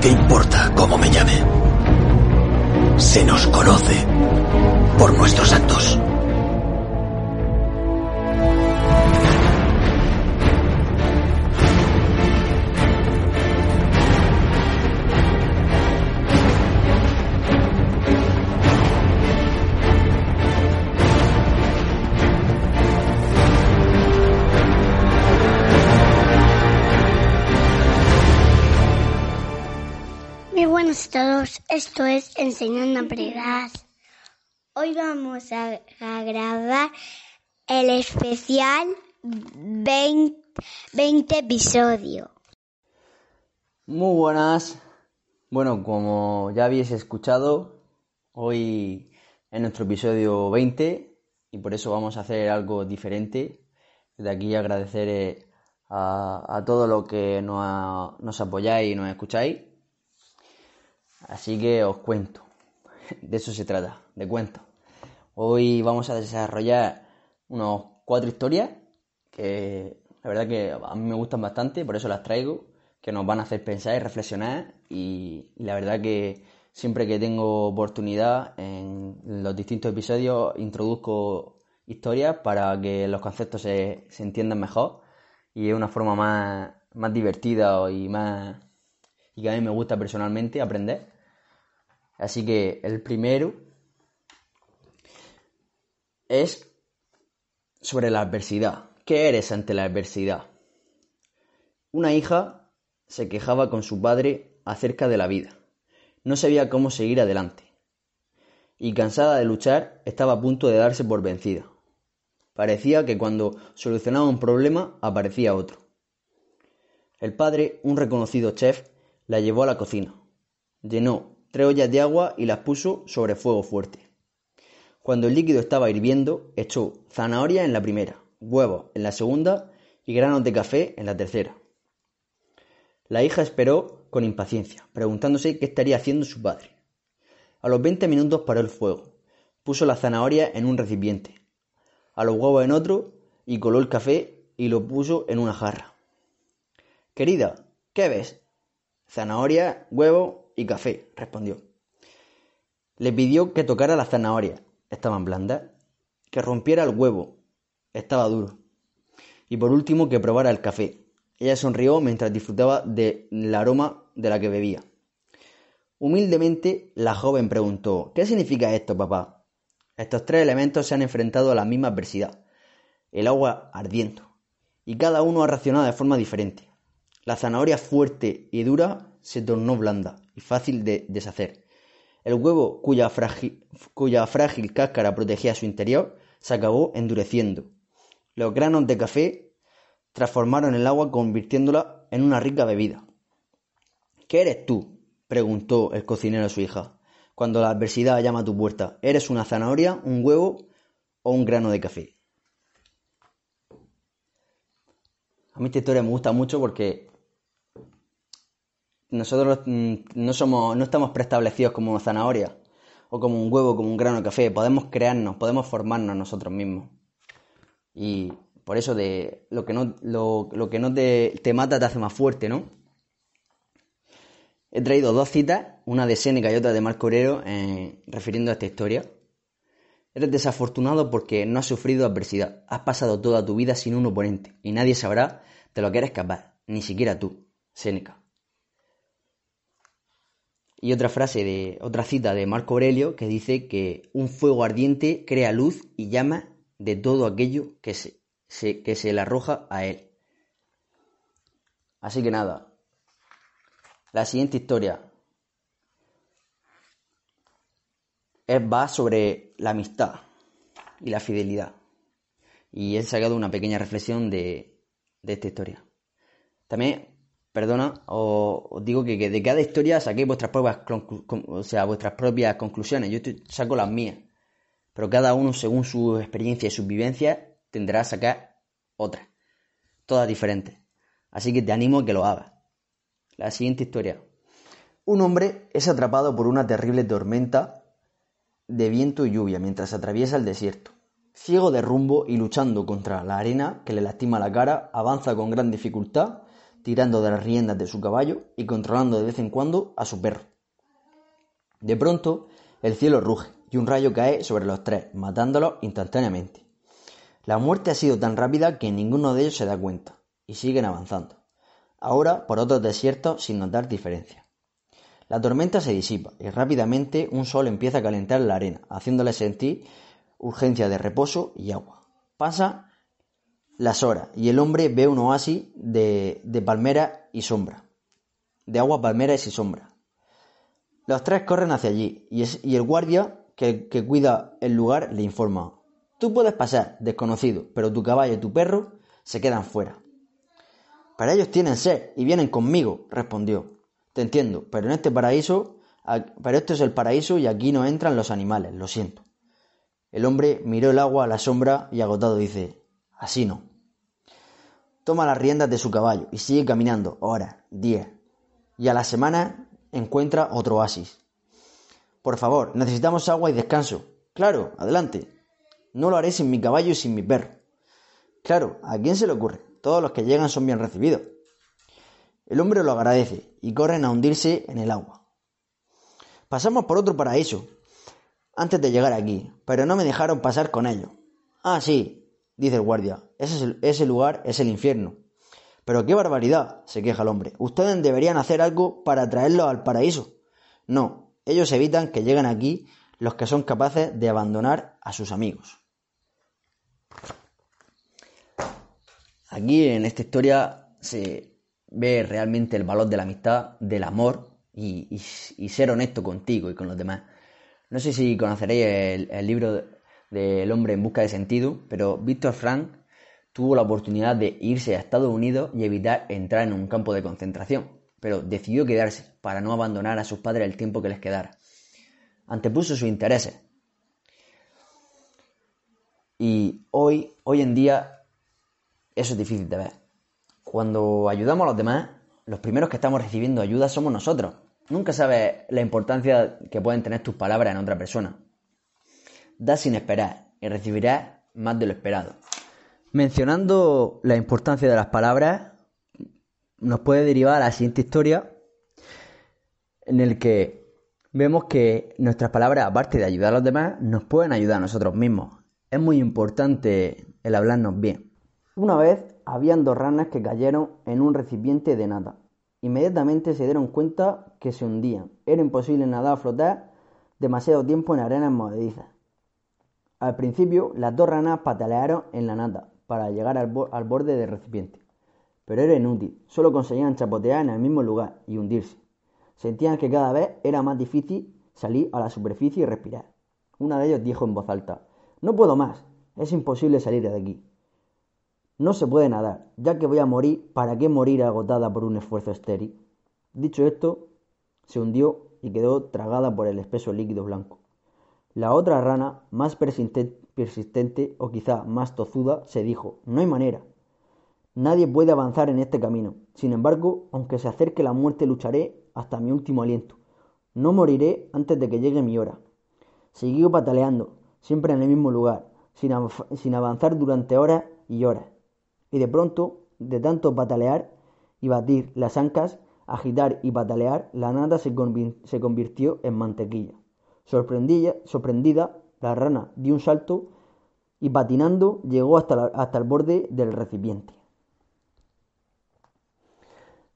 ¿Qué importa cómo me llame? Se nos conoce por nuestros actos. Esto es Enseñando a Pregar. Hoy vamos a, grabar el especial 20, 20 episodio. Muy buenas. Bueno, como ya habéis escuchado, hoy es nuestro episodio 20 y por eso vamos a hacer algo diferente. Desde aquí agradecer eh, a, a todos los que nos, nos apoyáis y nos escucháis. Así que os cuento. De eso se trata, de cuento. Hoy vamos a desarrollar unos cuatro historias que la verdad que a mí me gustan bastante, por eso las traigo, que nos van a hacer pensar y reflexionar y, la verdad que siempre que tengo oportunidad en los distintos episodios introduzco historias para que los conceptos se, se entiendan mejor y de una forma más, más divertida y más y que a mí me gusta personalmente aprender. Así que el primero es sobre la adversidad. ¿Qué eres ante la adversidad? Una hija se quejaba con su padre acerca de la vida. No sabía cómo seguir adelante. Y cansada de luchar, estaba a punto de darse por vencida. Parecía que cuando solucionaba un problema aparecía otro. El padre, un reconocido chef, la llevó a la cocina. Llenó tres ollas de agua y las puso sobre fuego fuerte. Cuando el líquido estaba hirviendo, echó zanahoria en la primera, huevos en la segunda y granos de café en la tercera. La hija esperó con impaciencia, preguntándose qué estaría haciendo su padre. A los veinte minutos paró el fuego, puso la zanahoria en un recipiente, a los huevos en otro y coló el café y lo puso en una jarra. Querida, ¿qué ves? Zanahoria, huevo y café, respondió. Le pidió que tocara la zanahoria, estaban blandas, que rompiera el huevo, estaba duro, y por último que probara el café. Ella sonrió mientras disfrutaba del aroma de la que bebía. Humildemente, la joven preguntó ¿Qué significa esto, papá? Estos tres elementos se han enfrentado a la misma adversidad, el agua ardiendo, y cada uno ha reaccionado de forma diferente. La zanahoria fuerte y dura se tornó blanda y fácil de deshacer. El huevo, cuya frágil, cáscara protegía su interior, se acabó endureciendo. Los granos de café transformaron el agua convirtiéndola en una rica bebida. ¿Qué eres tú? preguntó el cocinero a su hija. Cuando la adversidad llama a tu puerta, ¿eres una zanahoria, un huevo o un grano de café? A mí esta historia me gusta mucho porque nosotros mm, no somos, no estamos preestablecidos como una zanahoria o como un huevo, como un grano de café. Podemos crearnos, podemos formarnos nosotros mismos. Y por eso de lo que no, te mata te hace más fuerte, ¿no? He traído dos citas, una de Séneca y otra de Marco Aurelio, eh, refiriendo a esta historia. Eres desafortunado porque no has sufrido adversidad. Has pasado toda tu vida sin un oponente y nadie sabrá de lo que eres capaz, ni siquiera tú, Séneca. Y otra frase de otra cita de Marco Aurelio que dice que un fuego ardiente crea luz y llama de todo aquello que se, que se le arroja a él. Así que nada, la siguiente historia va sobre la amistad y la fidelidad. Y he sacado una pequeña reflexión de, de esta historia. También perdona, os, digo que, de cada historia saquéis vuestras propias, o sea, vuestras propias conclusiones. Yo saco las mías. Pero cada uno, según su experiencia y sus vivencias, tendrá a sacar otras. Todas diferentes. Así que te animo a que lo hagas. La siguiente historia. Un hombre es atrapado por una terrible tormenta de viento y lluvia mientras atraviesa el desierto. Ciego de rumbo y luchando contra la arena que le lastima la cara, avanza con gran dificultad, tirando de las riendas de su caballo y controlando de vez en cuando a su perro. De pronto, el cielo ruge y un rayo cae sobre los tres, matándolos instantáneamente. La muerte ha sido tan rápida que ninguno de ellos se da cuenta, y siguen avanzando, ahora por otros desiertos sin notar diferencia. La tormenta se disipa y rápidamente un sol empieza a calentar la arena, haciéndole sentir urgencia de reposo y agua. Pasa las horas y el hombre ve un oasis de, de palmera y sombra. De agua, palmeras y sombra. Los tres corren hacia allí y, el guardia que, que cuida el lugar le informa. Tú puedes pasar, desconocido, pero tu caballo y tu perro se quedan fuera. Para ellos tienen sed y vienen conmigo, respondió. Te entiendo, pero en este paraíso, pero esto es el paraíso y aquí no entran los animales, lo siento. El hombre miró el agua a la sombra y agotado dice, así no. Toma las riendas de su caballo y sigue caminando horas, días, y a la semana encuentra otro oasis. Por favor, necesitamos agua y descanso. Claro, adelante. No lo haré sin mi caballo y sin mi perro. Claro, ¿a quién se le ocurre? Todos los que llegan son bien recibidos. El hombre lo agradece y corren a hundirse en el agua. Pasamos por otro paraíso, antes de llegar aquí, pero no me dejaron pasar con ellos. Ah, sí, dice el guardia, ese, ese lugar es el infierno. Pero qué barbaridad, se queja el hombre. Ustedes deberían hacer algo para traerlos al paraíso. No, ellos evitan que lleguen aquí los que son capaces de abandonar a sus amigos. Aquí en esta historia se ve realmente el valor de la amistad, del amor y ser honesto contigo y con los demás. No sé si conoceréis el, libro del hombre en busca de sentido, pero Víctor Frank tuvo la oportunidad de irse a Estados Unidos y evitar entrar en un campo de concentración, pero decidió quedarse para no abandonar a sus padres el tiempo que les quedara. Antepuso sus intereses. Y hoy, hoy en día, eso es difícil de ver. Cuando ayudamos a los demás, los primeros que estamos recibiendo ayuda somos nosotros. Nunca sabes la importancia que pueden tener tus palabras en otra persona. Da sin esperar y recibirás más de lo esperado. Mencionando la importancia de las palabras, nos puede derivar la siguiente historia en el que vemos que nuestras palabras, aparte de ayudar a los demás, nos pueden ayudar a nosotros mismos. Es muy importante el hablarnos bien. Una vez habían dos ranas que cayeron en un recipiente de nada. Inmediatamente se dieron cuenta que se hundían. Era imposible nadar o flotar demasiado tiempo en arenas movedizas. Al principio, las dos ranas patalearon en la nata para llegar al, al borde del recipiente. Pero era inútil, solo conseguían chapotear en el mismo lugar y hundirse. Sentían que cada vez era más difícil salir a la superficie y respirar. Una de ellas dijo en voz alta, No puedo más, es imposible salir de aquí. No se puede nadar, ya que voy a morir, ¿para qué morir agotada por un esfuerzo estéril? Dicho esto, se hundió y quedó tragada por el espeso líquido blanco. La otra rana, más persistente o quizá más tozuda, se dijo, no hay manera. Nadie puede avanzar en este camino. Sin embargo, aunque se acerque la muerte, lucharé hasta mi último aliento. No moriré antes de que llegue mi hora. Siguió pataleando, siempre en el mismo lugar, sin, avanzar durante horas y horas y de pronto, de tanto patalear y batir las ancas, agitar y patalear, la nada se, convirtió en mantequilla. Sorprendida, la rana dio un salto y patinando llegó hasta, hasta el borde del recipiente.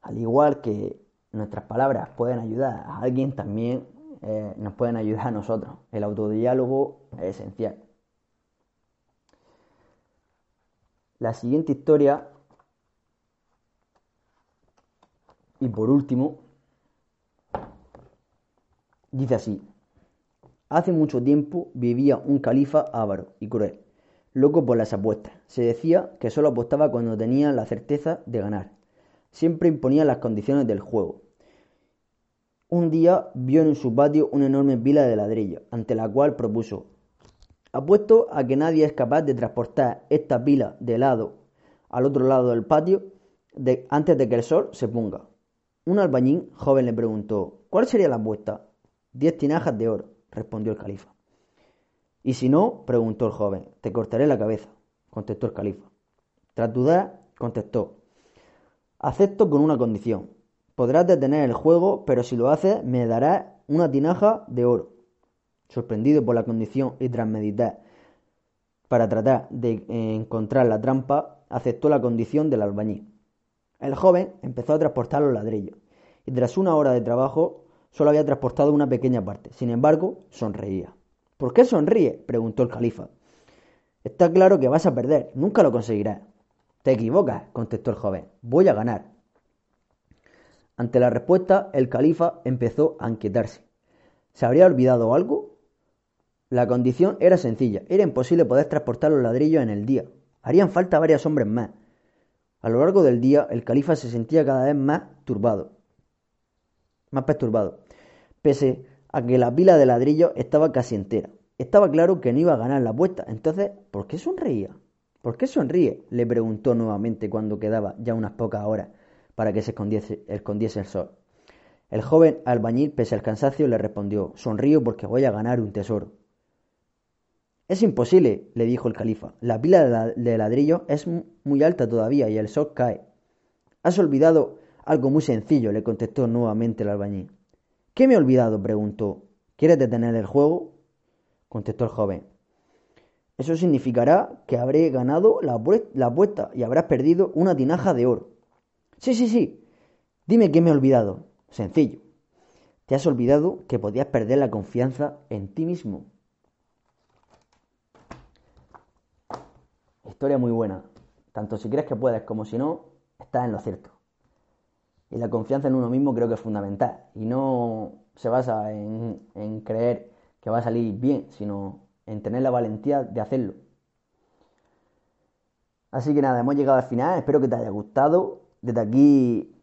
Al igual que nuestras palabras pueden ayudar a alguien, también eh, nos pueden ayudar a nosotros. El autodiálogo es esencial. La siguiente historia, y por último, dice así. Hace mucho tiempo vivía un califa avaro y cruel, loco por las apuestas. Se decía que solo apostaba cuando tenía la certeza de ganar. siempre imponía las condiciones del juego. Un día vio en su patio una enorme pila de ladrillos, ante la cual propuso Apuesto a que nadie es capaz de transportar esta pila de lado al otro lado del patio antes de que el sol se ponga. Un albañil joven le preguntó ¿Cuál sería la apuesta? Diez tinajas de oro, respondió el califa. Y si no, preguntó el joven, te cortaré la cabeza, contestó el califa. Tras dudar, contestó, acepto con una condición. Podrás detener el juego, pero si lo haces, me darás una tinaja de oro. Sorprendido por la condición y tras meditar para tratar de encontrar la trampa, aceptó la condición del albañil. El joven empezó a transportar los ladrillos y tras una hora de trabajo solo había transportado una pequeña parte. Sin embargo, sonreía. ¿Por qué sonríe? preguntó el califa. Está claro que vas a perder, nunca lo conseguirás. Te equivocas, contestó el joven. Voy a ganar. Ante la respuesta, el califa empezó a inquietarse. ¿Se habría olvidado algo? La condición era sencilla. Era imposible poder transportar los ladrillos en el día. Harían falta varios hombres más. A lo largo del día, el califa se sentía cada vez más turbado. Más perturbado. Pese a que la pila de ladrillos estaba casi entera. Estaba claro que no iba a ganar la apuesta. Entonces, ¿por qué sonreía? ¿Por qué sonríe? le preguntó nuevamente cuando quedaba ya unas pocas horas para que se escondiese, escondiese el sol. El joven albañil, pese al cansancio, le respondió Sonrío porque voy a ganar un tesoro. Es imposible, le dijo el califa. La pila de ladrillo es muy alta todavía y el sol cae. Has olvidado algo muy sencillo, le contestó nuevamente el albañil. ¿Qué me he olvidado? preguntó. ¿Quieres detener el juego? contestó el joven. Eso significará que habré ganado la, apuesta y habrás perdido una tinaja de oro. Sí, sí, sí. Dime qué me he olvidado. Sencillo. Te has olvidado que podías perder la confianza en ti mismo. Historia muy buena. Tanto si crees que puedes como si no, estás en lo cierto. Y la confianza en uno mismo creo que es fundamental. Y no se basa en, en creer que va a salir bien, sino en tener la valentía de hacerlo. Así que nada, hemos llegado al final, espero que te haya gustado. Desde aquí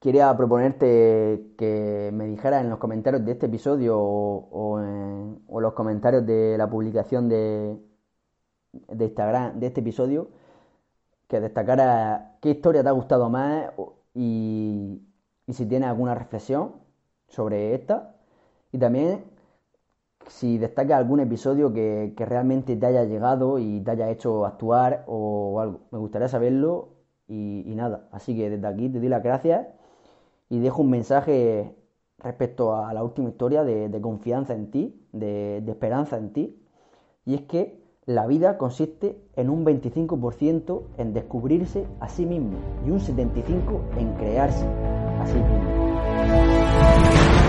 quería proponerte que me dijeras en los comentarios de este episodio o, en, los comentarios de la publicación de, de Instagram de este episodio, que destacara qué historia te ha gustado más y, si tienes alguna reflexión sobre esta. Y también si destaca algún episodio que, realmente te haya llegado y te haya hecho actuar o algo. Me gustaría saberlo y, nada. Así que desde aquí te doy las gracias y dejo un mensaje respecto a la última historia de, confianza en ti, de, esperanza en ti. Y es que la vida consiste en un 25% en descubrirse a sí mismo y un 75% en crearse a sí mismo.